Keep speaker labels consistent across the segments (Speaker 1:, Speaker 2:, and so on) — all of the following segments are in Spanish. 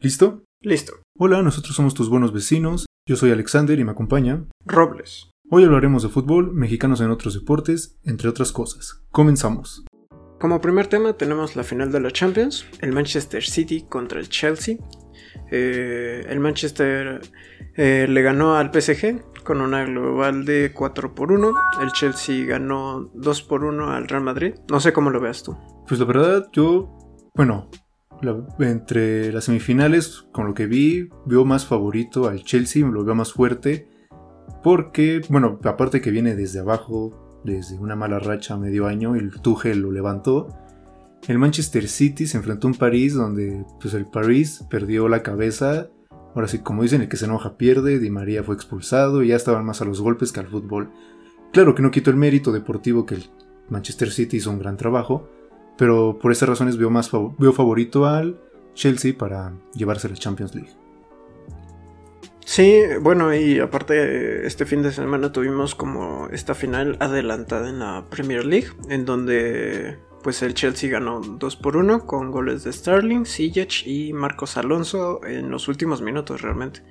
Speaker 1: ¿Listo?
Speaker 2: Listo.
Speaker 1: Hola, nosotros somos tus buenos vecinos. Yo soy Alexander y me acompaña
Speaker 2: Robles.
Speaker 1: Hoy hablaremos de fútbol, mexicanos en otros deportes, entre otras cosas. Comenzamos.
Speaker 2: Como primer tema tenemos la final de la Champions, el Manchester City contra el Chelsea. Eh, el Manchester eh, le ganó al PSG con una global de 4 por 1. El Chelsea ganó 2 por 1 al Real Madrid. No sé cómo lo veas tú.
Speaker 1: Pues la verdad, yo, bueno, entre las semifinales, con lo que vi, veo más favorito al Chelsea, lo veo más fuerte. Porque, bueno, aparte que viene desde abajo, desde una mala racha a medio año, el Tuchel lo levantó. El Manchester City se enfrentó a un París donde pues el París perdió la cabeza. Ahora sí, como dicen, el que se enoja pierde, Di María fue expulsado y ya estaban más a los golpes que al fútbol. Claro que no quito el mérito deportivo que el Manchester City hizo un gran trabajo, pero por esas razones veo, más veo favorito al Chelsea para llevarse la Champions League.
Speaker 2: Sí, bueno, y aparte este fin de semana tuvimos como esta final adelantada en la Premier League, en donde pues el Chelsea ganó 2 por 1 con goles de Sterling, Sijic y Marcos Alonso en los últimos minutos realmente.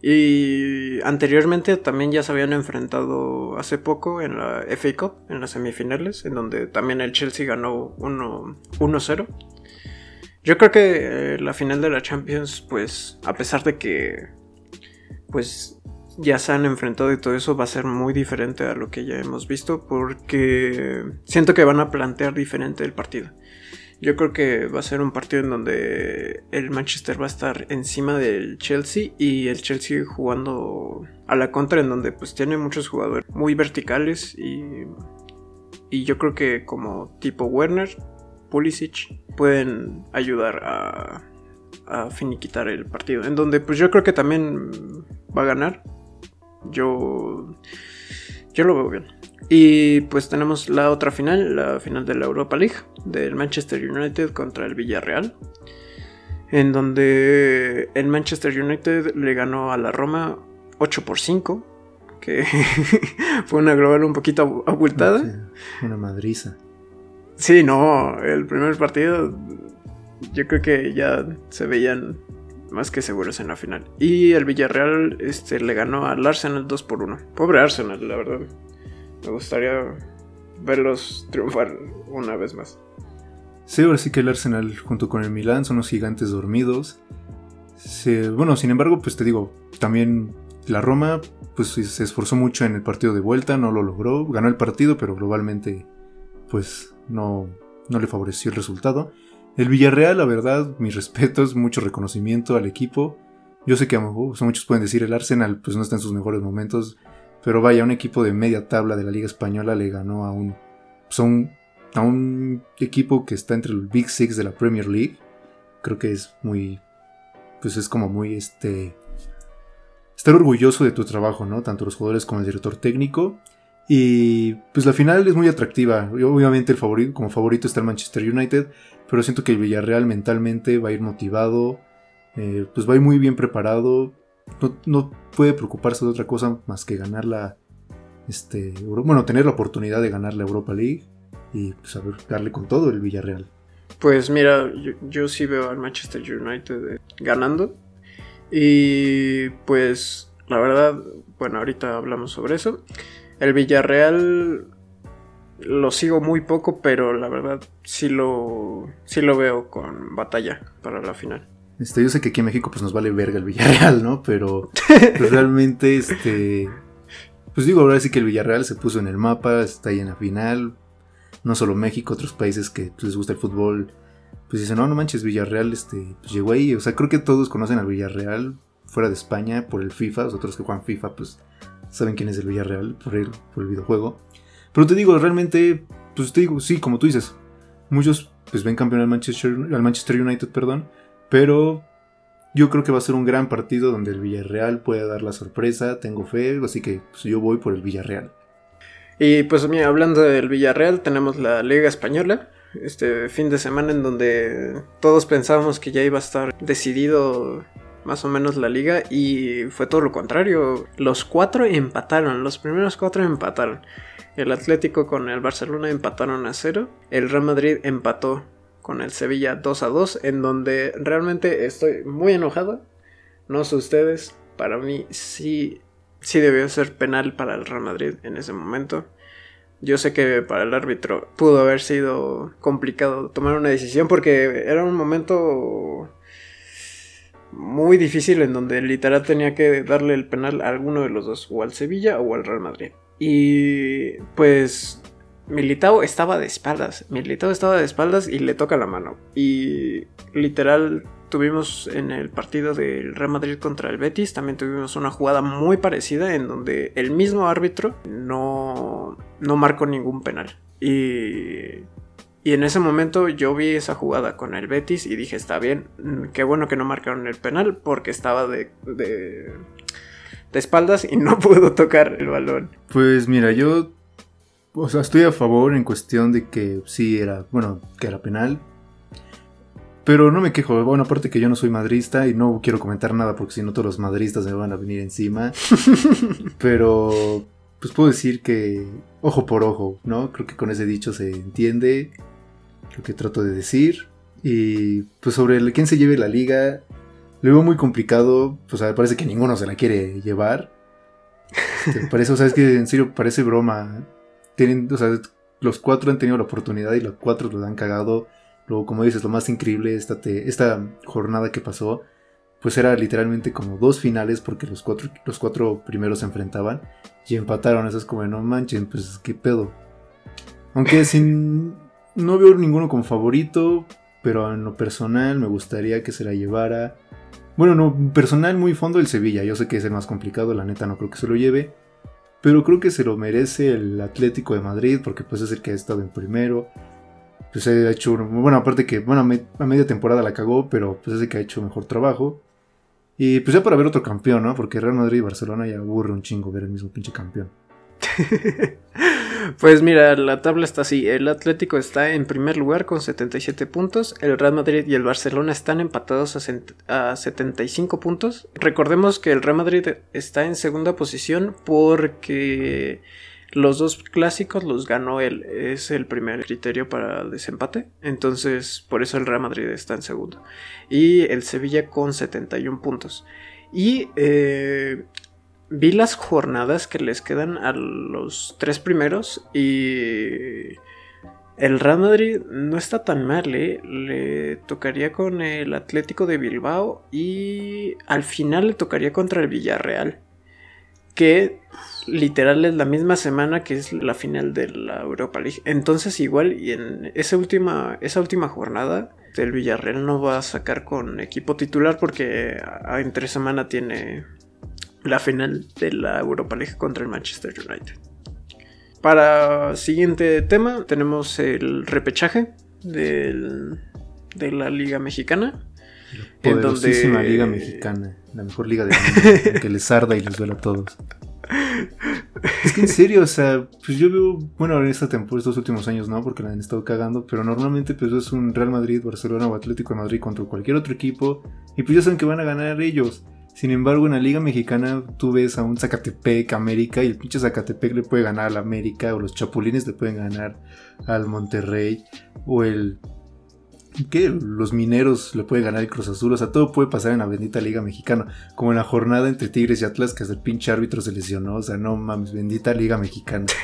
Speaker 2: Y anteriormente también ya se habían enfrentado hace poco en la FA Cup, en las semifinales, en donde también el Chelsea ganó 1-0. Yo creo que eh, la final de la Champions, pues a pesar de que pues ya se han enfrentado y todo eso va a ser muy diferente a lo que ya hemos visto porque siento que van a plantear diferente el partido. Yo creo que va a ser un partido en donde el Manchester va a estar encima del Chelsea y el Chelsea jugando a la contra en donde pues tiene muchos jugadores muy verticales y, y yo creo que como tipo Werner, Pulisic pueden ayudar a, a finiquitar el partido. En donde pues yo creo que también va a ganar. Yo, yo lo veo bien. Y pues tenemos la otra final, la final de la Europa League, del Manchester United contra el Villarreal, en donde el Manchester United le ganó a la Roma 8 por 5, que fue una global un poquito abultada.
Speaker 1: una madriza.
Speaker 2: Sí, no, el primer partido yo creo que ya se veían más que seguros en la final. Y el Villarreal este, le ganó al Arsenal 2 por 1. Pobre Arsenal, la verdad. Me gustaría verlos triunfar una vez más.
Speaker 1: Sí, ahora sí que el Arsenal junto con el Milan son los gigantes dormidos. bueno, sin embargo, pues te digo, también la Roma pues se esforzó mucho en el partido de vuelta, no lo logró, ganó el partido, pero globalmente pues no, no le favoreció el resultado. El Villarreal, la verdad, mis respetos, mucho reconocimiento al equipo. Yo sé que muchos pueden decir el Arsenal pues no está en sus mejores momentos, pero vaya, un equipo de media tabla de la Liga Española le ganó a un, pues a un, equipo que está entre el Big Six de la Premier League. Creo que es muy, pues es como muy este, estar orgulloso de tu trabajo, ¿no? Tanto los jugadores como el director técnico. Y pues la final es muy atractiva. Obviamente el favorito, como favorito está el Manchester United, pero siento que el Villarreal mentalmente va a ir motivado, eh, pues va a ir muy bien preparado no, puede preocuparse de otra cosa más que ganar la. Este, bueno, tener la oportunidad de ganar la Europa League y pues, darle con todo el Villarreal.
Speaker 2: Pues mira, yo, sí veo al Manchester United eh, ganando. Y pues la verdad, bueno, ahorita hablamos sobre eso. El Villarreal lo sigo muy poco, pero la verdad sí lo, sí lo veo con batalla para la final.
Speaker 1: Este, yo sé que aquí en México pues nos vale verga el Villarreal, ¿no? Pero pues, realmente, este... Pues digo, ahora sí que el Villarreal se puso en el mapa, está ahí en la final. No solo México, otros países que pues, les gusta el fútbol, pues dicen, no, no manches, Villarreal este, pues, llegó ahí. O sea, creo que todos conocen al Villarreal fuera de España por el FIFA. Los otros que juegan FIFA, pues saben quién es el Villarreal por el, por el videojuego. Pero te digo, realmente, pues te digo, sí, como tú dices, muchos pues ven campeón al Manchester, al Manchester United, perdón. Pero yo creo que va a ser un gran partido donde el Villarreal puede dar la sorpresa, tengo fe, así que pues, yo voy por el Villarreal.
Speaker 2: Y pues mira, hablando del Villarreal, tenemos la Liga Española, este fin de semana en donde todos pensábamos que ya iba a estar decidido más o menos la liga y fue todo lo contrario. Los cuatro empataron, los primeros cuatro empataron. El Atlético con el Barcelona empataron a cero, el Real Madrid empató con el Sevilla 2 a 2, en donde realmente estoy muy enojado. No sé ustedes, para mí sí, sí debió ser penal para el Real Madrid en ese momento. Yo sé que para el árbitro pudo haber sido complicado tomar una decisión porque era un momento muy difícil en donde literal tenía que darle el penal a alguno de los dos, o al Sevilla o al Real Madrid. Y pues Militao estaba de espaldas, Militao estaba de espaldas y le toca la mano. Y literal tuvimos en el partido del Real Madrid contra el Betis, también tuvimos una jugada muy parecida en donde el mismo árbitro no, no marcó ningún penal. Y y en ese momento yo vi esa jugada con el Betis y dije, está bien, qué bueno que no marcaron el penal porque estaba de, de, espaldas y no pudo tocar el balón.
Speaker 1: Pues mira, yo o sea, estoy a favor en cuestión de que sí era, bueno, que era penal. Pero no me quejo, bueno, aparte que yo no soy madrista y no quiero comentar nada porque si no todos los madristas me van a venir encima. Pero pues puedo decir que ojo por ojo, ¿no? Creo que con ese dicho se entiende lo que trato de decir. Y pues sobre el, quién se lleve la liga, lo veo muy complicado. Pues parece que ninguno se la quiere llevar. Este, parece, o sea, es que en serio parece broma. Tienen, o sea, los cuatro han tenido la oportunidad y los cuatro lo han cagado. Luego, como dices, lo más increíble esta, esta jornada que pasó, pues era literalmente como dos finales porque los cuatro, los cuatro primeros se enfrentaban y empataron. Eso es como, no manchen, pues qué pedo. Aunque sin, no veo ninguno como favorito, pero en lo personal me gustaría que se la llevara. Bueno, no, personal muy fondo el Sevilla. Yo sé que es el más complicado, la neta no creo que se lo lleve. Pero creo que se lo merece el Atlético de Madrid, porque pues es el que ha estado en primero. Pues ha hecho, bueno, aparte que, bueno, a media temporada la cagó, pero pues es el que ha hecho mejor trabajo. Y pues ya para ver otro campeón, ¿no? Porque Real Madrid y Barcelona ya aburre un chingo ver el mismo pinche campeón.
Speaker 2: Pues mira, la tabla está así. El Atlético está en primer lugar con 77 puntos. El Real Madrid y el Barcelona están empatados a, 75 puntos. Recordemos que el Real Madrid está en segunda posición porque los dos clásicos los ganó él. Es el primer criterio para el desempate. Entonces, por eso el Real Madrid está en segundo. Y el Sevilla con 71 puntos. Y eh, vi las jornadas que les quedan a los tres primeros y el Real Madrid no está tan mal, ¿eh? le tocaría con el Atlético de Bilbao y al final le tocaría contra el Villarreal, que literal es la misma semana que es la final de la Europa League. Entonces igual y en esa última, esa última jornada el Villarreal no va a sacar con equipo titular porque entre semana tiene la final de la Europa League contra el Manchester United. Para siguiente tema tenemos el repechaje de la Liga Mexicana.
Speaker 1: La poderosísima Liga Mexicana, la mejor liga del mundo, que les arda y les duele a todos. Es que en serio, o sea, pues yo veo, bueno, en esta temporada, estos últimos años no, porque la han estado cagando, pero normalmente pues es un Real Madrid, Barcelona o Atlético de Madrid contra cualquier otro equipo y pues ya saben que van a ganar ellos. Sin embargo, en la Liga Mexicana tú ves a un Zacatepec América y el pinche Zacatepec le puede ganar al América o los Chapulines le pueden ganar al Monterrey o el ¿Qué? Los mineros le pueden ganar el Cruz Azul. O sea, todo puede pasar en la bendita Liga Mexicana. Como en la jornada entre Tigres y Atlas, que hasta el pinche árbitro se lesionó. O sea, no mames, bendita Liga Mexicana.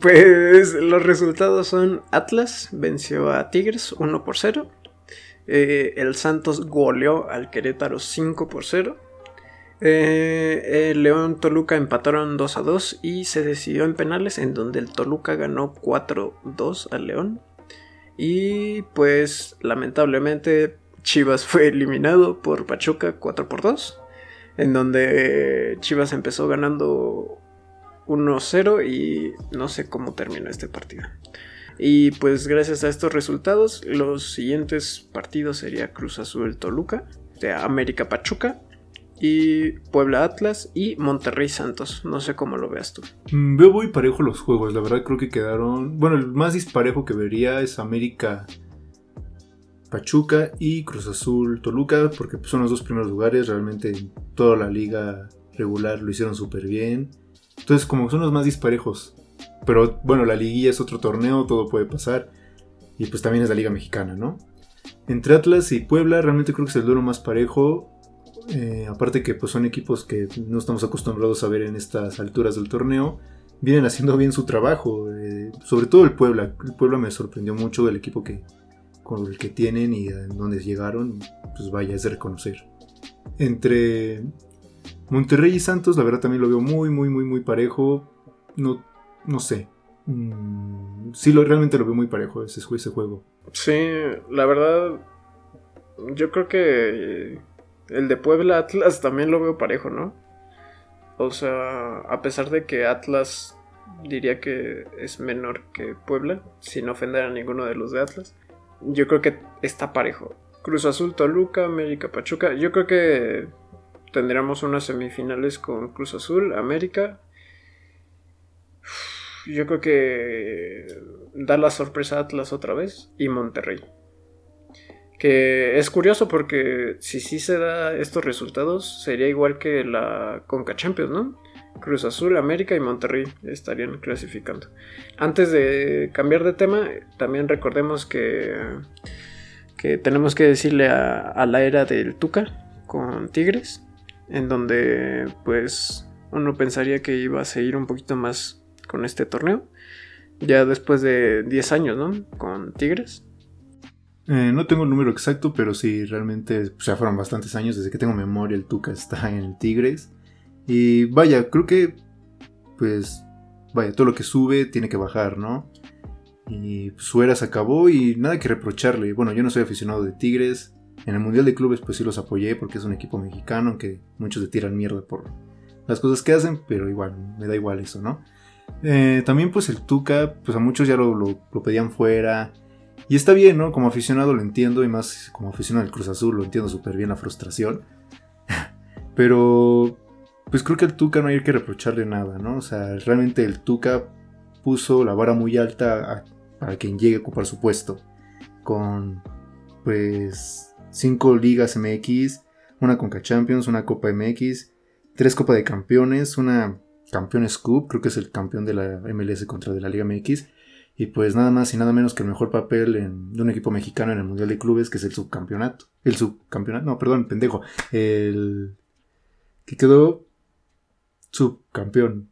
Speaker 2: pues los resultados son Atlas venció a Tigres 1 por 0. Eh, el Santos goleó al Querétaro 5 por 0. Eh, el León Toluca empataron 2 a 2 y se decidió en penales en donde el Toluca ganó 4-2 al León. Y pues lamentablemente Chivas fue eliminado por Pachuca 4 por 2. En donde Chivas empezó ganando 1-0 y no sé cómo terminó este partido. Y pues gracias a estos resultados, los siguientes partidos sería Cruz Azul Toluca, de América Pachuca y Puebla Atlas y Monterrey Santos. No sé cómo lo veas tú.
Speaker 1: Mm, veo muy parejo los juegos, la verdad creo que quedaron... Bueno, el más disparejo que vería es América Pachuca y Cruz Azul Toluca, porque son los dos primeros lugares, realmente toda la liga regular lo hicieron súper bien. Entonces como son los más disparejos. Pero bueno, la liguilla es otro torneo, todo puede pasar. Y pues también es la Liga Mexicana, ¿no? Entre Atlas y Puebla realmente creo que es el duelo más parejo. Eh, aparte que pues son equipos que no estamos acostumbrados a ver en estas alturas del torneo. Vienen haciendo bien su trabajo. Eh, sobre todo el Puebla. El Puebla me sorprendió mucho del equipo que, con el que tienen y en donde llegaron. Pues vaya, es de reconocer. Entre Monterrey y Santos, la verdad también lo veo muy, muy, muy, muy parejo. No, no sé. Mm, sí, lo, realmente lo veo muy parejo ese, ese juego.
Speaker 2: Sí, la verdad. Yo creo que el de Puebla Atlas también lo veo parejo, ¿no? O sea, a pesar de que Atlas diría que es menor que Puebla, sin ofender a ninguno de los de Atlas, yo creo que está parejo. Cruz Azul, Toluca, América, Pachuca. Yo creo que tendríamos unas semifinales con Cruz Azul, América. Yo creo que da la sorpresa a Atlas otra vez y Monterrey. Que es curioso porque si sí se da estos resultados, sería igual que la Conca Champions, ¿no? Cruz Azul, América y Monterrey estarían clasificando. Antes de cambiar de tema, también recordemos que, que tenemos que decirle a, a la era del Tuca con Tigres en donde pues uno pensaría que iba a seguir un poquito más con este torneo, ya después de 10 años, ¿no? Con Tigres.
Speaker 1: Eh, no tengo el número exacto, pero sí, realmente ya fueron bastantes años desde que tengo memoria, el Tuca está en el Tigres. Y vaya, creo que, pues, vaya, todo lo que sube tiene que bajar, ¿no? Y pues, su era se acabó y nada que reprocharle. Bueno, yo no soy aficionado de Tigres, en el Mundial de Clubes pues sí los apoyé porque es un equipo mexicano, aunque muchos le tiran mierda por las cosas que hacen, pero igual, me da igual eso, ¿no? Eh, también pues el Tuca, pues a muchos ya lo, lo, pedían fuera. Y está bien, ¿no? Como aficionado lo entiendo, y más como aficionado del Cruz Azul lo entiendo súper bien la frustración. pero pues creo que al Tuca no hay que reprocharle nada, ¿no? O sea, realmente el Tuca puso la vara muy alta para quien llegue a ocupar su puesto. Con pues cinco ligas MX, una Conca Champions, una Copa MX, tres Copa de Campeones, una Campeones Cup, creo que es el campeón de la MLS contra de la Liga MX. Y pues nada más y nada menos que el mejor papel de un equipo mexicano en el Mundial de Clubes, que es el subcampeonato. El subcampeonato, no, perdón, pendejo. El que quedó subcampeón.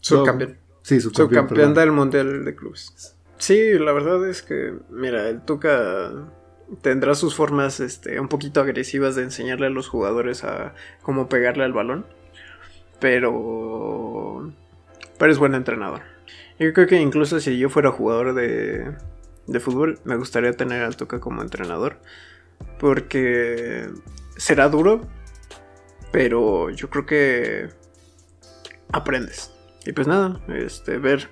Speaker 2: Subcampeón.
Speaker 1: Sí, subcampeón.
Speaker 2: Subcampeón del Mundial de Clubes. Sí, la verdad es que, mira, el Tuca tendrá sus formas este, un poquito agresivas de enseñarle a los jugadores a cómo pegarle al balón. Pero. Pero es buen entrenador. Yo creo que incluso si yo fuera jugador de, de fútbol, me gustaría tener al Tuca como entrenador. Porque será duro, pero yo creo que aprendes. Y pues nada, este, ver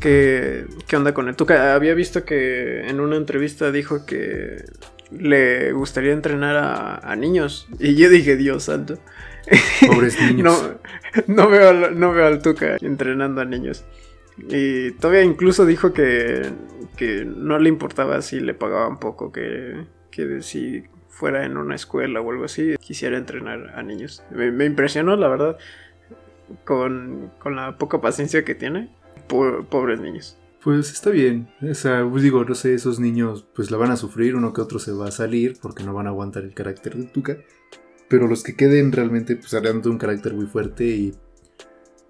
Speaker 2: ¿Qué, ¿Qué onda con él? Tuca había visto que en una entrevista dijo que le gustaría entrenar a, niños. Y yo dije, Dios santo.
Speaker 1: Pobres niños.
Speaker 2: no, veo, no veo al Tuca entrenando a niños. Y todavía incluso dijo que, que no le importaba si le pagaban poco, que, que si fuera en una escuela o algo así, quisiera entrenar a niños. Me, impresionó, la verdad, con, con la poca paciencia que tiene pobres niños.
Speaker 1: Pues está bien. O sea, pues digo, no sé, esos niños pues la van a sufrir, uno que otro se va a salir porque no van a aguantar el carácter de Tuca. Pero los que queden realmente pues harán de un carácter muy fuerte y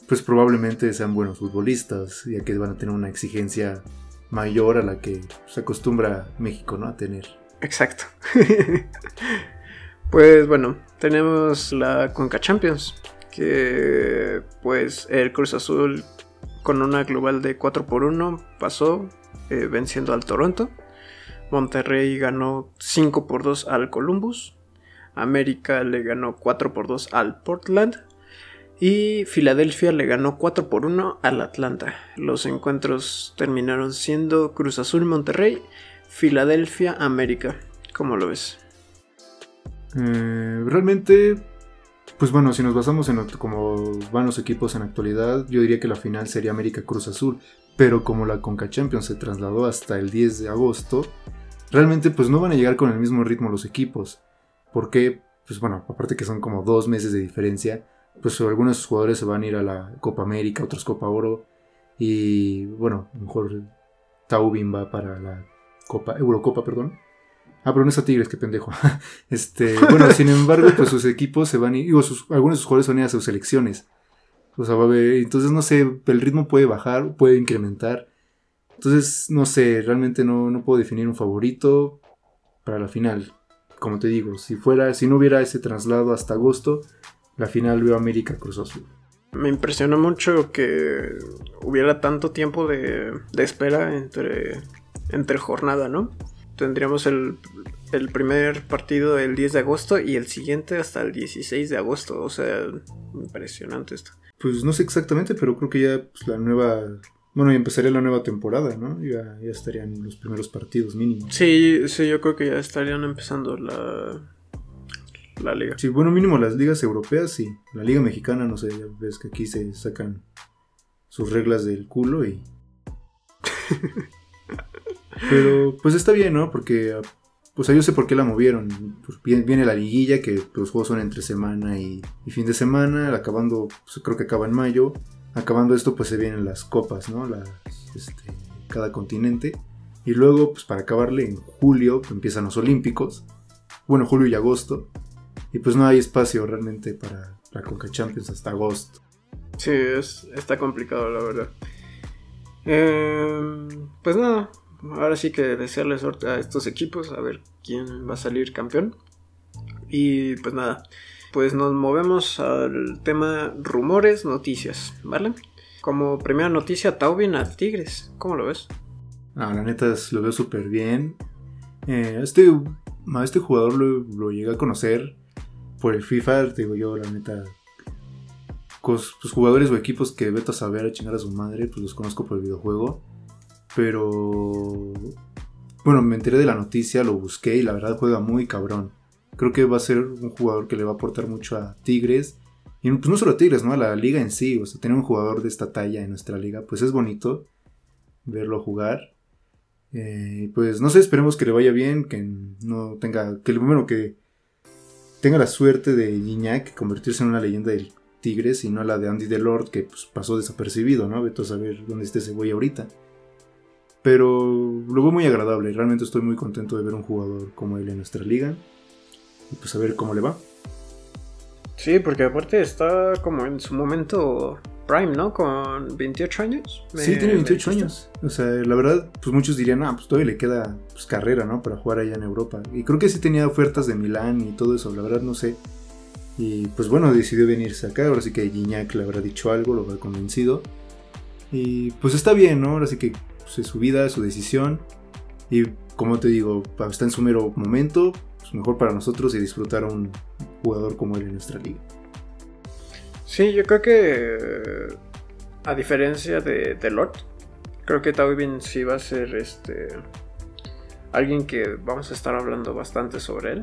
Speaker 1: pues probablemente sean buenos futbolistas, ya que van a tener una exigencia mayor a la que se acostumbra México, ¿no? A tener.
Speaker 2: Exacto. pues bueno, tenemos la Conca Champions, que pues el Cruz Azul con una global de 4 por 1 pasó eh, venciendo al Toronto. Monterrey ganó 5 por 2 al Columbus. América le ganó 4 por 2 al Portland. Y Filadelfia le ganó 4 por 1 al Atlanta. Los encuentros terminaron siendo Cruz Azul Monterrey, Filadelfia América. ¿Cómo lo ves?
Speaker 1: Eh, realmente pues bueno, si nos basamos en cómo van los equipos en actualidad, yo diría que la final sería América Cruz Azul. Pero como la Conca Champions se trasladó hasta el 10 de agosto, realmente pues no van a llegar con el mismo ritmo los equipos. Porque, pues bueno, aparte que son como dos meses de diferencia, pues algunos jugadores se van a ir a la Copa América, otros Copa Oro. Y bueno, mejor Taubin va para la Copa, Eurocopa, perdón. Ah, pero no está Tigres, qué pendejo. este, bueno, sin embargo, pues sus equipos se van digo, sus, algunos de sus jugadores van a ir a sus selecciones. O sea, va a haber, entonces no sé, el ritmo puede bajar, puede incrementar. Entonces, no sé, realmente no, no puedo definir un favorito para la final. Como te digo, si fuera, si no hubiera ese traslado hasta agosto, la final veo América Cruz Azul.
Speaker 2: Me impresionó mucho que hubiera tanto tiempo de, de espera entre, entre jornada, ¿no? Tendríamos el, el, primer partido el 10 de agosto y el siguiente hasta el 16 de agosto. O sea, impresionante esto.
Speaker 1: Pues no sé exactamente, pero creo que ya pues, la nueva bueno, y empezaría la nueva temporada, ¿no? Ya, ya estarían los primeros partidos mínimos.
Speaker 2: Sí, sí, yo creo que ya estarían empezando la, la liga.
Speaker 1: Sí, bueno, mínimo las ligas europeas, sí. La liga mexicana, no sé, ya ves que aquí se sacan sus reglas del culo y... Pero pues está bien, ¿no? Porque, pues yo sé por qué la movieron. Pues viene, la liguilla, que los juegos son entre semana y, fin de semana, acabando, pues, creo que acaba en mayo acabando esto, pues se vienen las copas, ¿no? Las, este, cada continente. Y luego, pues para acabarle, en julio empiezan los Olímpicos. Bueno, julio y agosto. Y pues no hay espacio realmente para la Conca Champions hasta agosto.
Speaker 2: Sí, es, está complicado, la verdad. Em, pues nada, ahora sí que desearle suerte a estos equipos, a ver quién va a salir campeón. Y pues nada, pues nos movemos al tema rumores, noticias, ¿vale? Como primera noticia, Taubin a Tigres. ¿Cómo lo ves?
Speaker 1: Ah, la neta es, lo veo súper bien. Eh, este, a este jugador lo, llegué a conocer por el FIFA, digo yo, la neta. Pues, jugadores o equipos que vete a saber a chingar a su madre, pues los conozco por el videojuego. Pero. Bueno, me enteré de la noticia, lo busqué y la verdad juega muy cabrón. Creo que va a ser un jugador que le va a aportar mucho a Tigres. Y pues no solo a Tigres, ¿no? A la liga en sí. O sea, tener un jugador de esta talla en nuestra liga, pues es bonito verlo jugar. Eh, pues no sé, esperemos que le vaya bien, que no tenga, que bueno, que tenga la suerte de Gignac convertirse en una leyenda del Tigres y no la de Andy Delort que pues, pasó desapercibido, ¿no? Vete a saber dónde esté ese güey ahorita. Pero lo veo muy agradable, realmente estoy muy contento de ver un jugador como él en nuestra liga pues a ver cómo le va.
Speaker 2: Sí, porque aparte está como en su momento prime, ¿no? Con 28 años.
Speaker 1: sí, tiene 28 años. O sea, la verdad, pues muchos dirían, ah, pues todavía le queda pues, carrera, ¿no? Para jugar allá en Europa. Y creo que sí tenía ofertas de Milán y todo eso, la verdad no sé. Y pues bueno, decidió venirse acá. Ahora sí que Gignac le habrá dicho algo, lo habrá convencido. Y pues está bien, ¿no? Ahora sí que pues, es su vida, es su decisión. Y como te digo, está en su mero momento mejor para nosotros y disfrutar a un jugador como él en nuestra liga.
Speaker 2: Sí, yo creo que a diferencia de, de creo que Taubin sí va a ser este alguien que vamos a estar hablando bastante sobre él.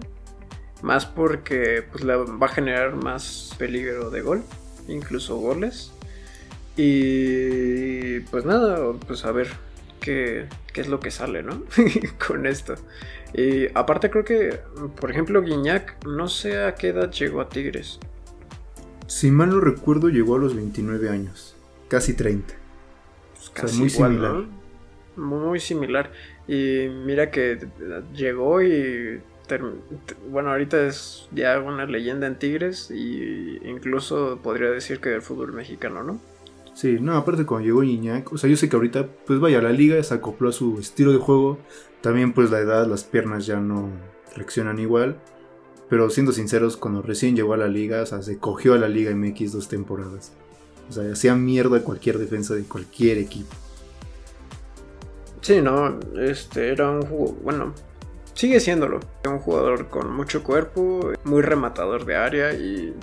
Speaker 2: Más porque pues, le va a generar más peligro de gol, incluso goles. Y pues nada, pues a ver qué, qué es lo que sale, ¿no? Con esto. Y aparte creo que, por ejemplo, Guiñac, no sé a qué edad llegó a Tigres.
Speaker 1: Si mal no recuerdo, llegó a los 29 años, casi 30.
Speaker 2: Pues casi muy similar. Muy similar. Y mira que llegó y bueno, ahorita es ya una leyenda en Tigres y incluso podría decir que del fútbol mexicano, ¿no?
Speaker 1: Sí, no, aparte cuando llegó Iñak, o sea, yo sé que ahorita, pues vaya, la liga se acopló a su estilo de juego. También, pues la edad, las piernas ya no reaccionan igual. Pero siendo sinceros, cuando recién llegó a la liga, o sea, se cogió a la Liga MX dos temporadas. O sea, hacía mierda cualquier defensa de cualquier equipo.
Speaker 2: Sí, no, este era un juego, bueno, sigue siéndolo. Un jugador con mucho cuerpo, muy rematador de área y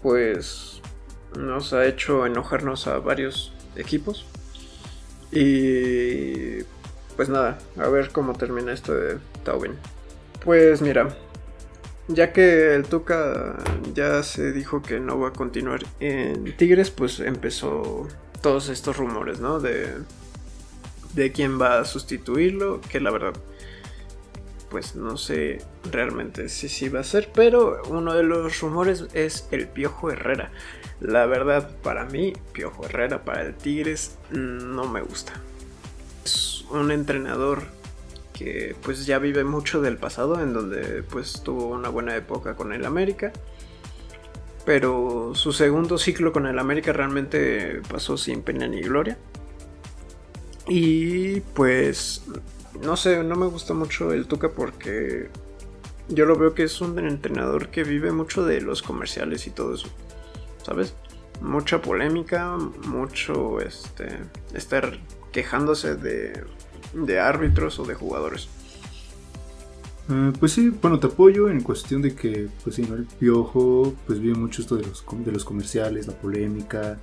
Speaker 2: pues nos ha hecho enojarnos a varios equipos. Y pues nada, a ver cómo termina esto de Taubin. Pues mira, ya que el Tuca ya se dijo que no va a continuar en Tigres, pues empezó todos estos rumores, ¿no? De, de quién va a sustituirlo, que la verdad pues no sé realmente si sí va a ser, pero uno de los rumores es el Piojo Herrera. La verdad, para mí, Piojo Herrera para el Tigres no me gusta. Es un entrenador que pues ya vive mucho del pasado, en donde pues tuvo una buena época con el América. Pero su segundo ciclo con el América realmente pasó sin pena ni gloria. Y pues no sé, no me gusta mucho el Tuca porque yo lo veo que es un entrenador que vive mucho de los comerciales y todo eso. ¿Sabes? Mucha polémica, mucho este estar quejándose de, de árbitros o de jugadores.
Speaker 1: Eh, pues sí, bueno, te apoyo en cuestión de que, pues sí, ¿no? El piojo, pues vive mucho esto de los, de los comerciales, la polémica.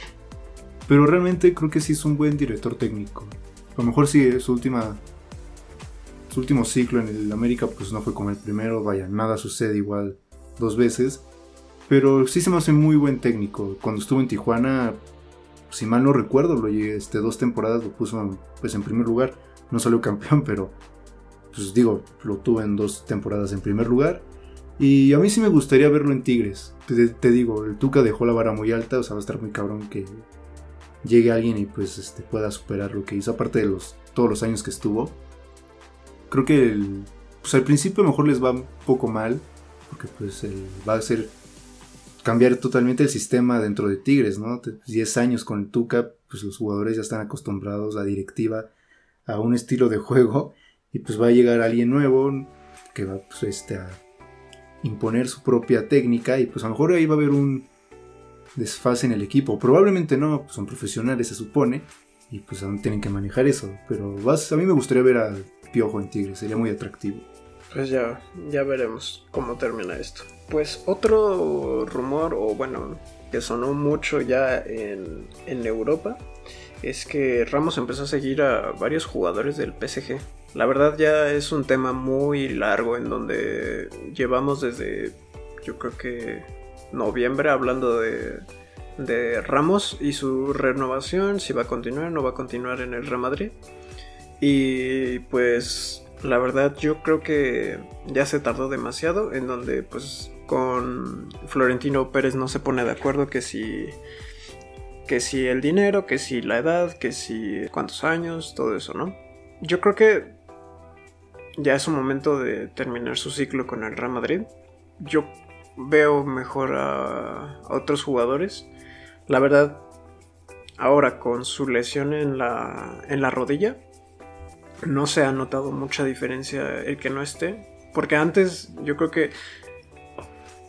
Speaker 1: Pero realmente creo que sí es un buen director técnico. A lo mejor sí, su última su último ciclo en el América pues no fue como el primero, vaya, nada sucede igual dos veces, pero sí se me hace muy buen técnico. Cuando estuvo en Tijuana, si mal no recuerdo, lo este, dos temporadas lo puso pues en primer lugar, no salió campeón, pero pues digo, lo tuvo en dos temporadas en primer lugar. Y a mí sí me gustaría verlo en Tigres. Te, digo, el Tuca dejó la vara muy alta, o sea, va a estar muy cabrón que llegue alguien y pues este, pueda superar lo que hizo, aparte de los, todos los años que estuvo creo que pues al principio mejor les va un poco mal, porque pues va a ser cambiar totalmente el sistema dentro de Tigres, ¿no? 10 años con el Tuca, pues los jugadores ya están acostumbrados, a directiva, a un estilo de juego, y pues va a llegar alguien nuevo que va pues, este, a imponer su propia técnica, y pues a lo mejor ahí va a haber un desfase en el equipo, probablemente no, pues son profesionales se supone, y pues aún tienen que manejar eso, pero vas, a mí me gustaría ver a Piojo en Tigre, sería muy atractivo.
Speaker 2: Pues ya, ya veremos cómo termina esto. Pues otro rumor, o bueno, que sonó mucho ya en, en Europa, es que Ramos empezó a seguir a varios jugadores del PSG. La verdad ya es un tema muy largo en donde llevamos desde, yo creo que noviembre hablando de, de Ramos y su renovación, si va a continuar, no va a continuar en el Real Madrid. Y pues la verdad yo creo que ya se tardó demasiado en donde pues con Florentino Pérez no se pone de acuerdo que si que si el dinero, que si la edad, que si cuántos años, todo eso, ¿no? Yo creo que ya es un momento de terminar su ciclo con el Real Madrid. Yo veo mejor a, otros jugadores. La verdad, ahora con su lesión en la, en la rodilla, no se ha notado mucha diferencia el que no esté. Porque antes yo creo que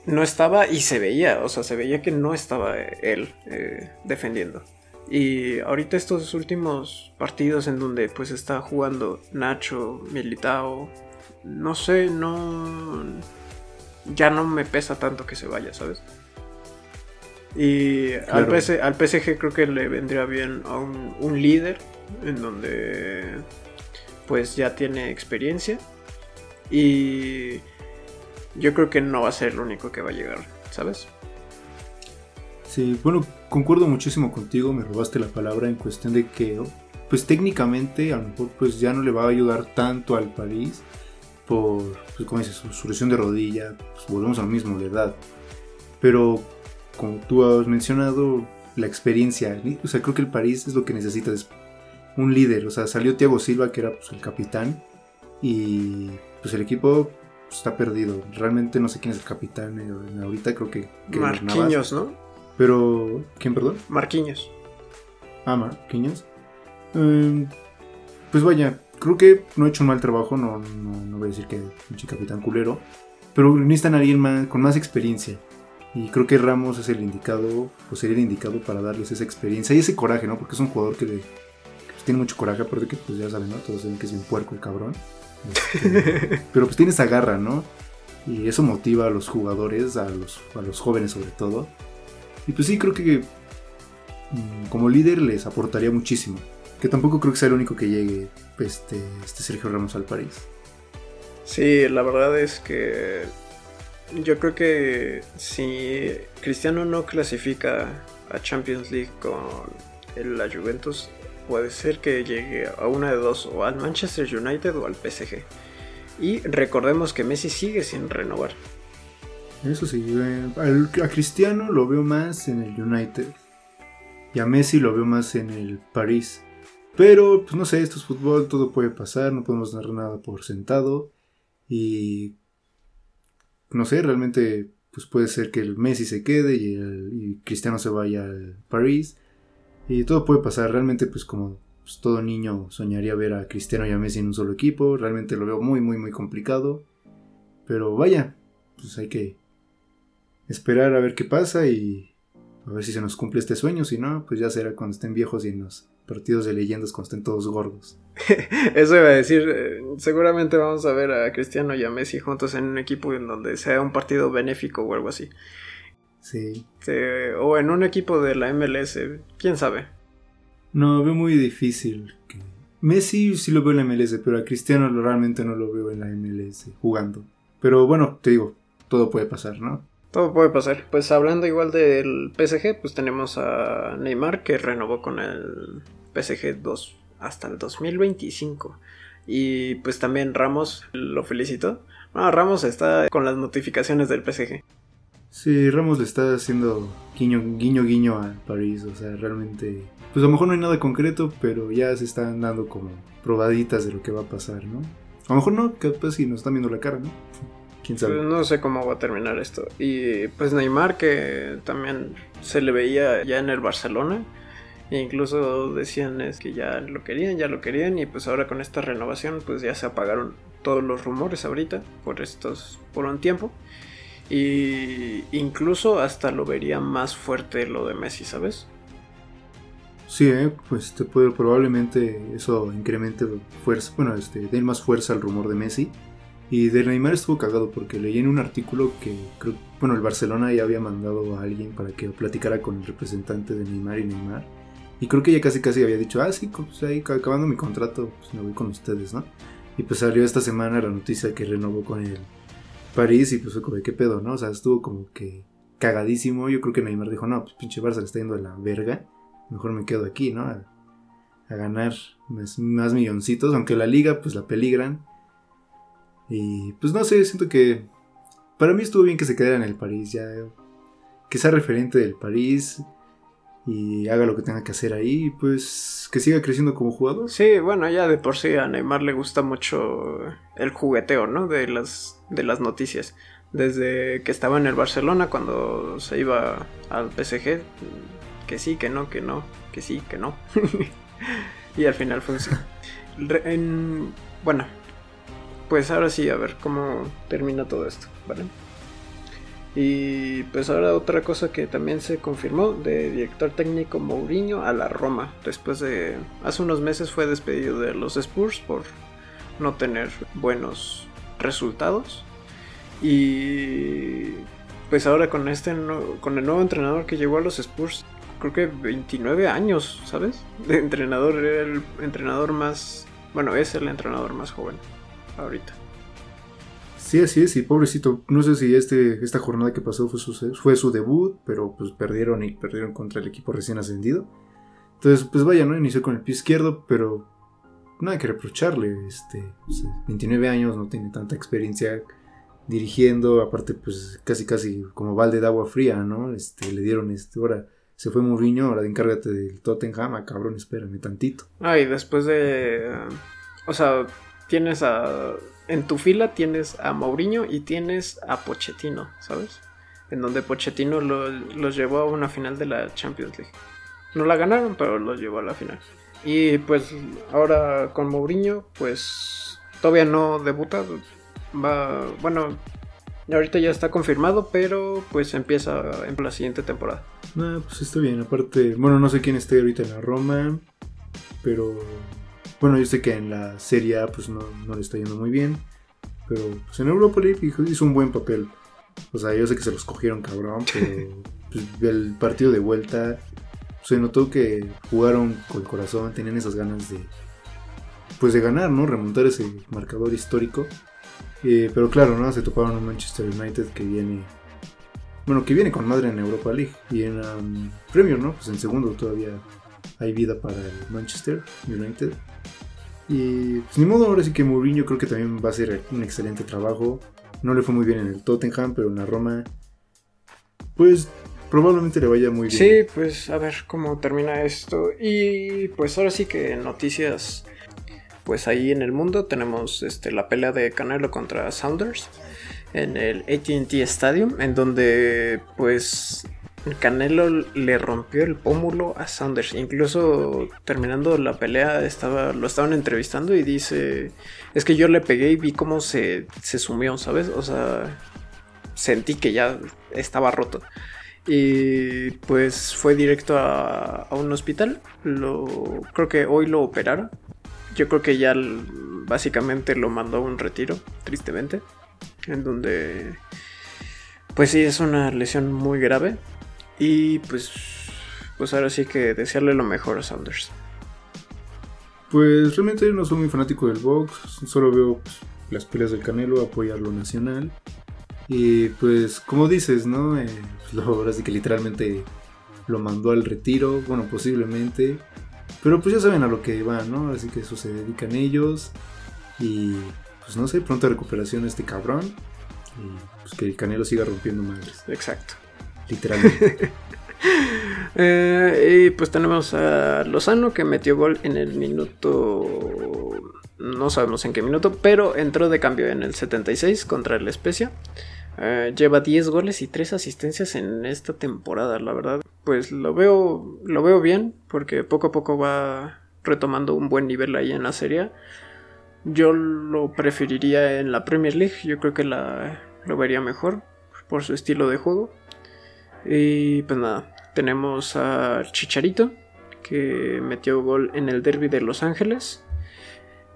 Speaker 2: no estaba y se veía, o sea, se veía que no estaba él eh, defendiendo. Y ahorita estos últimos partidos en donde pues está jugando Nacho, Militao, no sé, no... Ya no me pesa tanto que se vaya, ¿sabes? Y al, al, PSG creo que le vendría bien a un, un líder en donde pues ya tiene experiencia y yo creo que no va a ser el único que va a llegar, ¿sabes?
Speaker 1: Sí, bueno, concuerdo muchísimo contigo, me robaste la palabra en cuestión de que, pues técnicamente a lo mejor pues ya no le va a ayudar tanto al país por, pues como dices, su, lesión de rodilla, pues volvemos a lo mismo, la edad. Pero como tú has mencionado, la experiencia, o sea, creo que el París es lo que necesita un líder. O sea, salió Thiago Silva, que era pues, el capitán, y pues el equipo pues, está perdido. Realmente no sé quién es el capitán eh, ahorita, creo que. que
Speaker 2: Marquinhos, ¿no?
Speaker 1: Pero. ¿Quién, perdón?
Speaker 2: Marquinhos.
Speaker 1: Ah, Marquinhos. Em, pues vaya, creo que no ha hecho un mal trabajo, no, no, voy a decir que un capitán culero, pero necesitan a alguien más, con más experiencia. Y creo que Ramos es el indicado, pues sería el indicado para darles esa experiencia y ese coraje, ¿no? Porque es un jugador que le, tiene mucho coraje, aparte que pues ya saben, ¿no? Todos saben que es un puerco el cabrón. Este, pero pues tiene esa garra, ¿no? Y eso motiva a los jugadores, a los, a los jóvenes sobre todo. Y pues sí, creo que mm, como líder les aportaría muchísimo. Que tampoco creo que sea el único que llegue este, este Sergio Ramos al París.
Speaker 2: Sí, la verdad es que yo creo que si Cristiano no clasifica a Champions League con la Juventus, puede ser que llegue a una de dos, o al Manchester United o al PSG. Y recordemos que Messi sigue sin renovar.
Speaker 1: Eso sí, eh, a Cristiano lo veo más en el United. Y a Messi lo veo más en el París. Pero, pues no sé, esto es fútbol, todo puede pasar, no podemos dar nada por sentado. Y no sé, realmente pues puede ser que el Messi se quede y, el, Cristiano se vaya al París. Y todo puede pasar, realmente pues como pues, todo niño soñaría ver a Cristiano y a Messi en un solo equipo, realmente lo veo muy muy muy complicado. Pero vaya, pues hay que esperar a ver qué pasa y a ver si se nos cumple este sueño, si no, pues ya será cuando estén viejos y en los partidos de leyendas cuando estén todos gordos.
Speaker 2: Eso iba a decir, eh, seguramente vamos a ver a Cristiano y a Messi juntos en un equipo en donde sea un partido benéfico o algo así.
Speaker 1: Sí.
Speaker 2: o en un equipo de la MLS, quién sabe.
Speaker 1: No, veo muy difícil. Messi sí lo veo en la MLS, pero a Cristiano realmente no lo veo en la MLS jugando. Pero bueno, te digo, todo puede pasar, ¿no?
Speaker 2: Todo puede pasar. Pues hablando igual del PSG, pues tenemos a Neymar que renovó con el PSG 2 hasta el 2025. Y pues también Ramos lo felicito. No, Ramos está con las notificaciones del PSG.
Speaker 1: Sí, Ramos le está haciendo guiño, guiño, guiño a París. O sea, realmente. Pues a lo mejor no hay nada concreto, pero ya se están dando como probaditas de lo que va a pasar, ¿no? A lo mejor no, capaz si nos están viendo la cara, ¿no? ¿Quién sabe?
Speaker 2: Pues no sé cómo va a terminar esto. Y pues Neymar, que también se le veía ya en el Barcelona e incluso decían es que ya lo querían, ya lo querían y pues ahora con esta renovación pues ya se apagaron todos los rumores ahorita por estos por un tiempo. Y incluso hasta lo vería más fuerte lo de Messi, ¿sabes?
Speaker 1: Sí, ¿eh? pues te puede probablemente eso incremente fuerza, bueno, este, dé más fuerza al rumor de Messi. Y de Neymar estuvo cagado porque leí en un artículo que creo, bueno, el Barcelona ya había mandado a alguien para que platicara con el representante de Neymar y Neymar y creo que ella casi casi había dicho, ah, sí, pues ahí acabando mi contrato, pues me voy con ustedes, ¿no? Y pues salió esta semana la noticia que renovó con el París y pues fue como qué pedo, ¿no? O sea, estuvo como que cagadísimo. Yo creo que Neymar dijo, no, pues pinche Barça le está yendo a la verga. Mejor me quedo aquí, ¿no? A, ganar más, más, milloncitos, aunque la liga pues la peligran. Y pues no sé, siento que para mí estuvo bien que se quedara en el París, ya que sea referente del París y haga lo que tenga que hacer ahí, pues que siga creciendo como jugador.
Speaker 2: Sí, bueno, ya de por sí a Neymar le gusta mucho el jugueteo, ¿no? De las, de las noticias. Desde que estaba en el Barcelona, cuando se iba al PSG, que sí, que no, que no, que sí, que no. y al final fue así. bueno, pues ahora sí, a ver cómo termina todo esto, ¿vale? Y pues ahora otra cosa que también se confirmó de director técnico Mourinho a la Roma. Después de hace unos meses fue despedido de los Spurs por no tener buenos resultados. Y pues ahora con este con el nuevo entrenador que llegó a los Spurs, creo que 29 años, ¿sabes? De entrenador era el entrenador más, bueno, es el entrenador más joven ahorita.
Speaker 1: Sí, así es, y pobrecito, no sé si este, esta jornada que pasó fue su, fue su debut, pero pues perdieron y perdieron contra el equipo recién ascendido. Entonces, pues vaya, ¿no? Inició con el pie izquierdo, pero nada que reprocharle. Este, 29 años, no tiene tanta experiencia dirigiendo, aparte pues casi casi como balde de agua fría, ¿no? Este, le dieron este, ahora se fue Mourinho, ahora encárgate del Tottenham, ah, cabrón, espérame tantito.
Speaker 2: Ah, y después de... O sea, tienes a en tu fila tienes a Mourinho y tienes a Pochettino, ¿sabes? En donde Pochettino los llevó a una final de la Champions League. No la ganaron, pero los llevó a la final. Y pues ahora con Mourinho, pues todavía no debuta. Va, bueno, ahorita ya está confirmado, pero pues empieza en la siguiente temporada.
Speaker 1: No, pues está bien. Aparte, bueno, no sé quién esté ahorita en la Roma, pero bueno, yo sé que en la Serie A pues no, le está yendo muy bien. Pero pues en Europa League hizo un buen papel. O sea, yo sé que se los cogieron cabrón, pero pues, el partido de vuelta se notó que jugaron con el corazón, tenían esas ganas de pues de ganar, ¿no? Remontar ese marcador histórico. Eh, pero claro, ¿no? Se toparon un Manchester United que viene bueno, que viene con madre en Europa League y en um, Premier, ¿no? Pues en segundo todavía hay vida para el Manchester United. Y pues ni modo, ahora sí que Mourinho creo que también va a hacer un excelente trabajo. No le fue muy bien en el Tottenham, pero en la Roma, pues probablemente le vaya muy bien.
Speaker 2: Sí, pues a ver cómo termina esto. Y pues ahora sí que noticias, pues ahí en el mundo tenemos este, la pelea de Canelo contra Saunders en el ATT Stadium, en donde pues Canelo le rompió el pómulo a Saunders. Incluso terminando la pelea estaba, lo estaban entrevistando y dice, es que yo le pegué y vi cómo se, se sumió, ¿sabes? O sea, sentí que ya estaba roto. Y pues fue directo a, un hospital. Lo, creo que hoy lo operaron. Yo creo que ya básicamente lo mandó a un retiro, tristemente. En donde... Pues sí, es una lesión muy grave. Y pues, pues ahora sí que desearle lo mejor a Saunders.
Speaker 1: Pues realmente no soy muy fanático del box, solo veo pues, las peleas del Canelo, apoyar lo nacional. Y pues como dices, ¿no? Eh, pues, ahora sí que literalmente lo mandó al retiro, bueno, posiblemente. Pero pues ya saben a lo que van, ¿no? Así que eso se dedican ellos. Y pues no sé, pronta recuperación este cabrón. Y pues que el Canelo siga rompiendo madres.
Speaker 2: Exacto.
Speaker 1: Literalmente.
Speaker 2: Eh, y pues tenemos a Lozano que metió gol en el minuto. No sabemos en qué minuto, pero entró de cambio en el 76 contra el Especia. Eh, lleva 10 goles y 3 asistencias en esta temporada, la verdad. Pues lo veo, lo veo bien, porque poco a poco va retomando un buen nivel ahí en la serie. Yo lo preferiría en la Premier League, yo creo que lo vería mejor por su estilo de juego. Y pues nada, tenemos a Chicharito, que metió gol en el derby de Los Ángeles.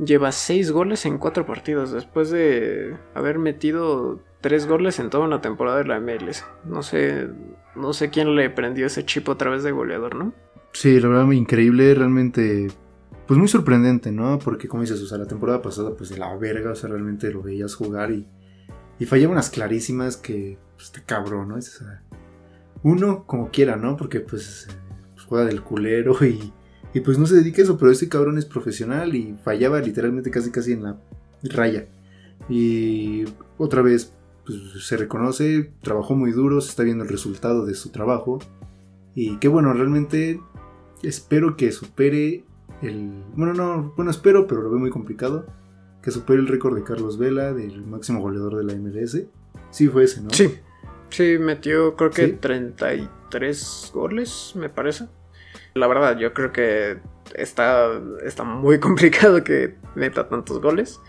Speaker 2: Lleva 6 goles en 4 partidos, después de haber metido 3 goles en toda una temporada de la MLS. No sé, no sé quién le prendió ese chip otra vez de goleador, ¿no?
Speaker 1: Sí, la verdad, increíble, realmente, pues muy sorprendente, ¿no? Porque como dices, o sea, la temporada pasada, pues de la verga, o sea, realmente lo veías jugar y, y fallaba unas clarísimas que, pues, te cabrón, ¿no? o sea, uno como quiera, ¿no? Porque pues, pues, juega del culero y, y pues no se dedica a eso, pero este cabrón es profesional y fallaba literalmente casi casi en la raya. Y otra vez pues, se reconoce, trabajó muy duro, se está viendo el resultado de su trabajo. Y qué bueno, realmente espero que supere el... Bueno, no, bueno, espero, pero lo veo muy complicado. Que supere el récord de Carlos Vela, del máximo goleador de la MLS. Sí, fue ese, ¿no?
Speaker 2: Sí, Sí, metió creo que 33 goles, me parece. La verdad, yo creo que está, está muy complicado que meta tantos goles.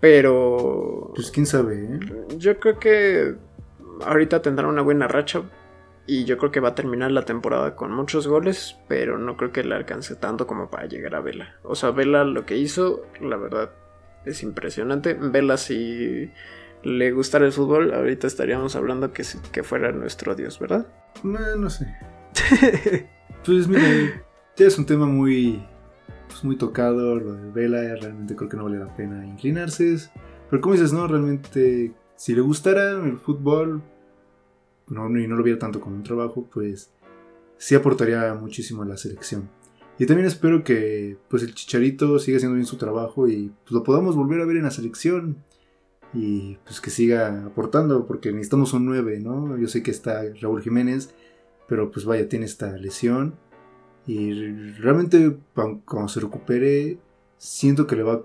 Speaker 2: Pero...
Speaker 1: Pues quién sabe, ¿eh?
Speaker 2: Yo creo que ahorita tendrá una buena racha. Y yo creo que va a terminar la temporada con muchos goles, pero no creo que le alcance tanto como para llegar a Vela. O sea, Vela lo que hizo, la verdad, es impresionante. Vela si le gustara el fútbol, ahorita estaríamos hablando que, que fuera nuestro Dios, ¿verdad?
Speaker 1: No, sé. pues mira, ya es un tema muy, pues muy tocado, lo de Vela, realmente creo que no vale la pena inclinarse. Pero como dices, no, realmente, si le gustara el fútbol, no, y no lo viera tanto como un trabajo, pues sí aportaría muchísimo a la selección. Y también espero que pues el Chicharito siga haciendo bien su trabajo y pues, lo podamos volver a ver en la selección y pues que siga aportando porque necesitamos un 9, ¿no? Yo sé que está Raúl Jiménez, pero pues vaya, tiene esta lesión y realmente cuando se recupere siento que le va a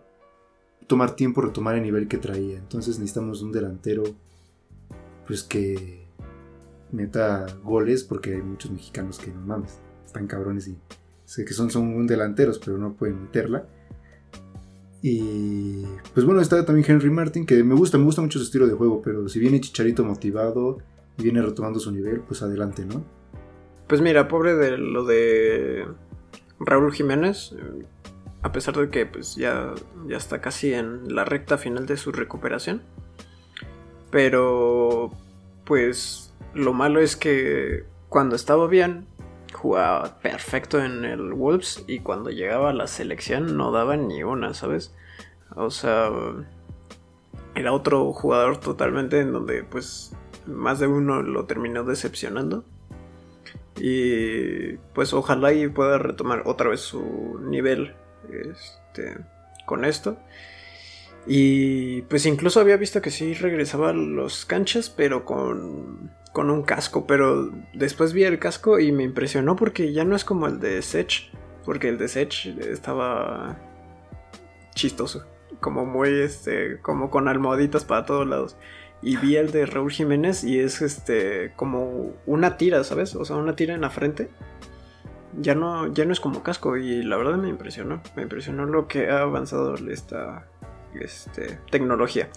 Speaker 1: tomar tiempo retomar el nivel que traía, entonces necesitamos un delantero pues que meta goles porque hay muchos mexicanos que no mames, están cabrones y sé que son, son delanteros pero no pueden meterla. Y pues bueno, está también Henry Martin, que me gusta, me gusta mucho su estilo de juego, pero si viene Chicharito motivado y viene retomando su nivel, pues adelante, ¿no?
Speaker 2: Pues mira, pobre de lo de Raúl Jiménez, a pesar de que pues ya, ya está casi en la recta final de su recuperación. Pero pues lo malo es que cuando estaba bien, jugaba perfecto en el Wolves y cuando llegaba a la selección no daba ni una, ¿sabes? O sea, era otro jugador totalmente en donde pues más de uno lo terminó decepcionando. Y pues ojalá y pueda retomar otra vez su nivel este, con esto. Y pues incluso había visto que sí regresaba a los canchas, pero con, con un casco. Pero después vi el casco y me impresionó porque ya no es como el de Sech. Porque el de Sech estaba chistoso. Como muy, este, como con almohaditas para todos lados. Y vi el de Raúl Jiménez y es este como una tira, ¿sabes? O sea, una tira en la frente. Ya no, ya no es como casco y la verdad me impresionó. Me impresionó lo que ha avanzado esta este, tecnología.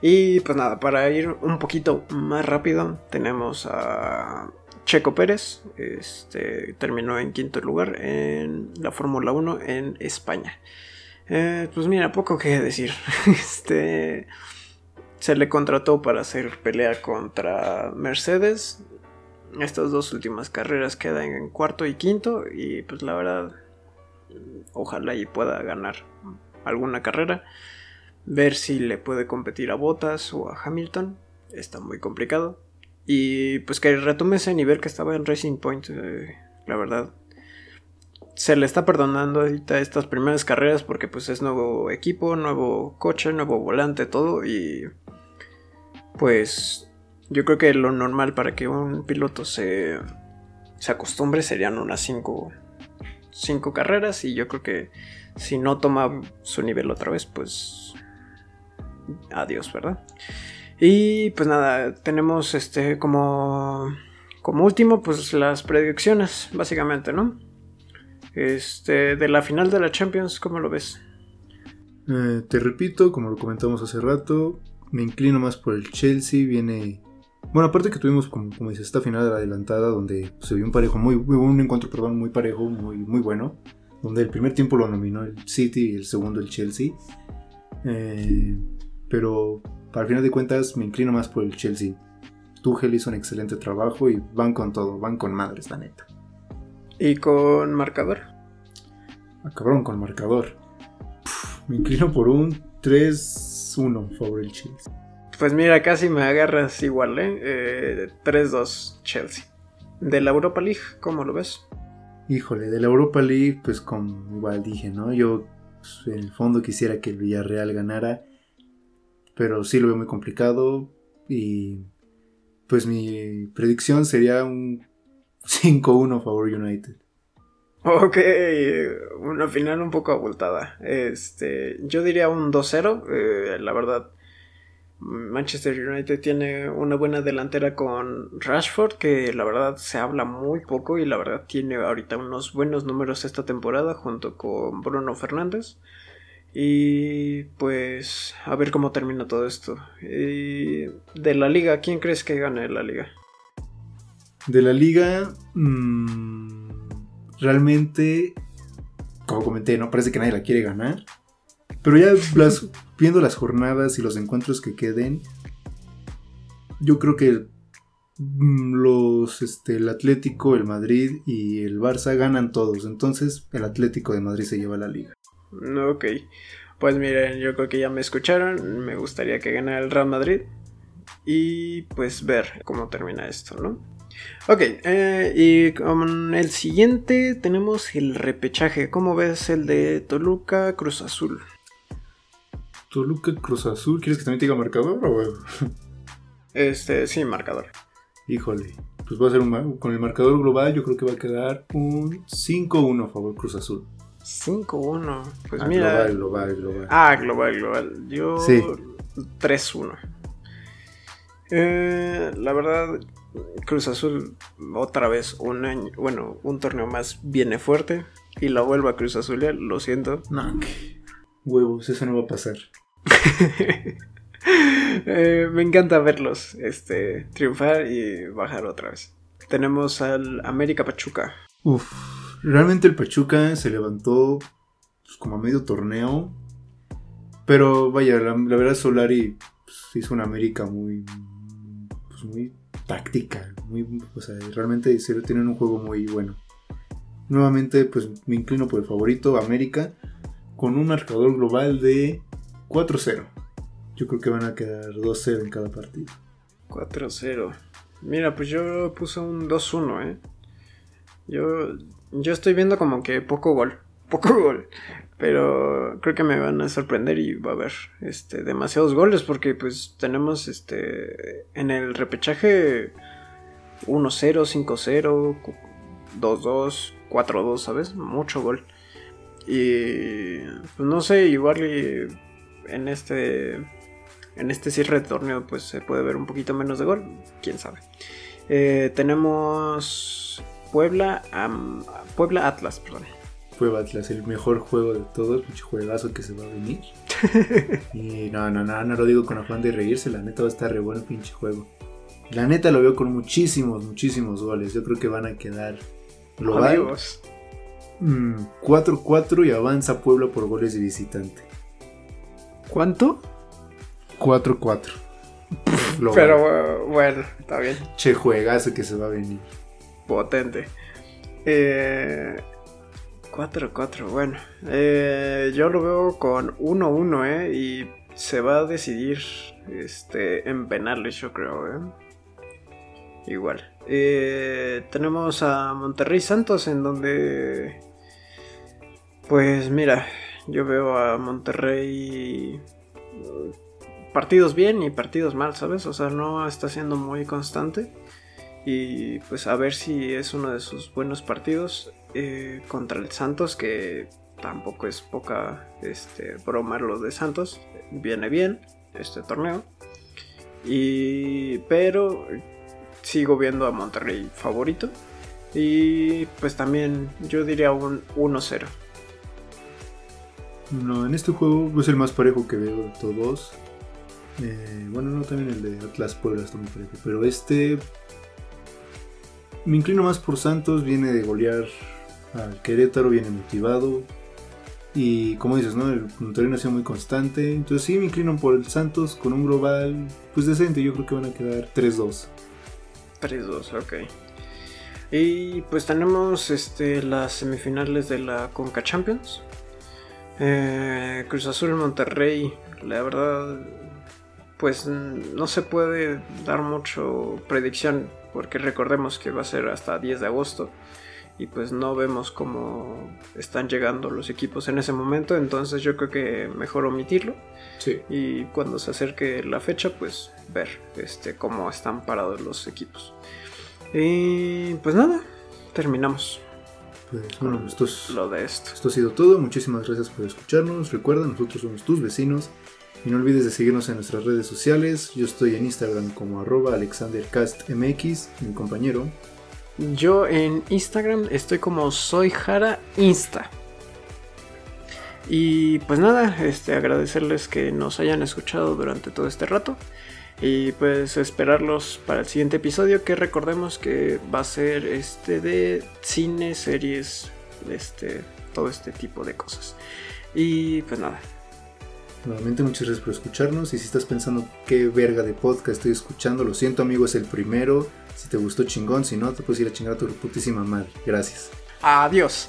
Speaker 2: Y pues nada, para ir un poquito más rápido, tenemos a Checo Pérez. Este, terminó en quinto lugar en la Fórmula 1 en España. Eh, pues mira, poco que decir. Este se le contrató para hacer pelea contra Mercedes. Estas dos últimas carreras quedan en cuarto y quinto y pues la verdad ojalá y pueda ganar alguna carrera. Ver si le puede competir a Bottas o a Hamilton. Está muy complicado. Y pues que retome ese nivel que estaba en Racing Point. Eh, la verdad. Se le está perdonando ahorita estas primeras carreras porque pues es nuevo equipo, nuevo coche, nuevo volante, todo. Y pues yo creo que lo normal para que un piloto se, se acostumbre serían unas 5 cinco, carreras y yo creo que si no toma su nivel otra vez, pues adiós, ¿verdad? Y pues nada, tenemos este como como último pues las predicciones, básicamente, ¿no? Este de la final de la Champions, ¿cómo lo ves?
Speaker 1: Eh, te repito, como lo comentamos hace rato, me inclino más por el Chelsea. Viene. Bueno, aparte que tuvimos, como, como dices, esta final de la adelantada donde se vio un parejo muy, un encuentro, perdón, muy parejo, muy, muy bueno. Donde el primer tiempo lo nominó el City y el segundo el Chelsea. Eh, pero para final de cuentas me inclino más por el Chelsea. Tuchel hizo un excelente trabajo y van con todo, van con madres, la neta.
Speaker 2: ¿Y con marcador?
Speaker 1: Ah, cabrón, con marcador. me inclino por un 3 1 favor el Chelsea.
Speaker 2: Pues mira, casi me agarras igual, ¿eh? eh 3-2 Chelsea. De la Europa League, ¿cómo lo ves?
Speaker 1: Híjole, de la Europa League, pues como igual dije, ¿no? Yo pues, en el fondo quisiera que el Villarreal ganara, pero sí lo veo muy complicado y pues mi predicción sería un 5-1 favor United.
Speaker 2: Ok, una final un poco abultada. Este, yo diría un 2-0. Eh, la verdad, Manchester United tiene una buena delantera con Rashford, que la verdad se habla muy poco y la verdad tiene ahorita unos buenos números esta temporada junto con Bruno Fernández. Y pues a ver cómo termina todo esto. Y de la liga, ¿quién crees que gane la liga?
Speaker 1: De la liga... Mmm realmente, como comenté, no parece que nadie la quiere ganar. Pero ya viendo las jornadas y los encuentros que queden, yo creo que mm, los, este, el Atlético, el Madrid y el Barça ganan todos. Entonces el Atlético de Madrid se lleva la liga.
Speaker 2: Ok. Pues miren, yo creo que ya me escucharon. Me gustaría que ganara el Real Madrid. Y pues ver cómo termina esto, ¿no? Ok, eh, y con el siguiente tenemos el repechaje. ¿Cómo ves el de Toluca Cruz Azul?
Speaker 1: Toluca Cruz Azul, ¿quieres que también te diga marcador o
Speaker 2: Este, sí, marcador.
Speaker 1: Híjole, pues va a ser un, con el marcador global yo creo que va a quedar un 5-1 a favor Cruz Azul.
Speaker 2: 5-1. Pues ah, mira.
Speaker 1: Global, global, global.
Speaker 2: Ah, global, global. Yo. Sí. 3-1. Eh, la verdad, Cruz Azul otra vez un año, bueno, un torneo más viene fuerte y la vuelva a Cruz Azul, lo siento.
Speaker 1: No, huevos, eso no va a pasar.
Speaker 2: Eh, me encanta verlos este, triunfar y bajar otra vez. Tenemos al América Pachuca.
Speaker 1: Uf, realmente el Pachuca se levantó pues, como a medio torneo. Pero vaya, la, verdad Solari pues, hizo una América muy, pues, muy táctica, muy, o sea, realmente tienen un juego muy bueno. Nuevamente, pues me inclino por el favorito, América, con un marcador global de 4-0. Yo creo que van a quedar 2-0 en cada partido.
Speaker 2: 4-0. Mira, pues yo puse un 2-1, ¿eh? Yo, yo estoy viendo como que poco gol. Poco gol. Pero creo que me van a sorprender y va a haber este, demasiados goles porque pues tenemos este en el repechaje 1-0, 5-0, 2-2, 4-2, ¿sabes? Mucho gol. Y pues no sé, igual en este en este cierre de torneo pues se puede ver un poquito menos de gol, quién sabe. Eh, tenemos Puebla, Puebla Atlas, perdón.
Speaker 1: Puebla Atlas, el mejor juego de todos, pinche juegazo que se va a venir. y no, no, no, no lo digo con afán de reírse, la neta va a estar re bueno el pinche juego. La neta lo veo con muchísimos, muchísimos goles. Yo creo que van a quedar global. 4-4 mm, y avanza Puebla por goles de visitante.
Speaker 2: ¿Cuánto?
Speaker 1: 4-4.
Speaker 2: Pero bueno, está bien.
Speaker 1: Che, juegazo que se va a venir.
Speaker 2: Potente. Eh, 4-4, bueno. Eh, yo lo veo con 1-1, ¿eh? Y se va a decidir este, en penales, yo creo, ¿eh? Igual. Eh, tenemos a Monterrey Santos, en donde. Pues mira, yo veo a Monterrey partidos bien y partidos mal, ¿sabes? O sea, no está siendo muy constante. Y pues a ver si es uno de sus buenos partidos eh, contra el Santos, que tampoco es poca este, broma lo de Santos. Viene bien este torneo. Y, pero sigo viendo a Monterrey favorito. Y pues también yo diría un 1-0.
Speaker 1: No, en este juego es el más parejo que veo de todos. Eh, bueno, no también el de Atlas Puebla está muy parejo. Pero este. Me inclino más por Santos. Viene de golear al Querétaro, viene motivado. Y como dices, ¿no? El Monterrey ha sido muy constante. Entonces sí me inclino por el Santos con un global pues decente. Yo creo que van a quedar 3-2.
Speaker 2: 3-2, ok. Y pues tenemos este, las semifinales de la Conca Champions. Eh, Cruz Azul Monterrey. La verdad pues no se puede dar mucho predicción porque recordemos que va a ser hasta 10 de agosto y pues no vemos cómo están llegando los equipos en ese momento, entonces yo creo que mejor omitirlo. Y cuando se acerque la fecha, pues ver este cómo están parados los equipos. Y pues nada, terminamos.
Speaker 1: Pues bueno, esto
Speaker 2: lo de esto.
Speaker 1: Esto ha sido todo. Muchísimas gracias por escucharnos. Recuerda, nosotros somos tus vecinos. Y no olvides de seguirnos en nuestras redes sociales. Yo estoy en Instagram como arroba alexandercastmx, mi compañero.
Speaker 2: Yo en Instagram estoy como soy Jara Insta. Y pues nada, este, agradecerles que nos hayan escuchado durante todo este rato. Y pues esperarlos para el siguiente episodio que recordemos que va a ser este de cine, series, este, todo este tipo de cosas. Y pues nada,
Speaker 1: Nuevamente muchas gracias por escucharnos y si estás pensando qué verga de podcast estoy escuchando, lo siento amigo, es el primero. Si te gustó chingón, si no, te puedes ir a chingar a tu putísima madre. Gracias.
Speaker 2: Adiós.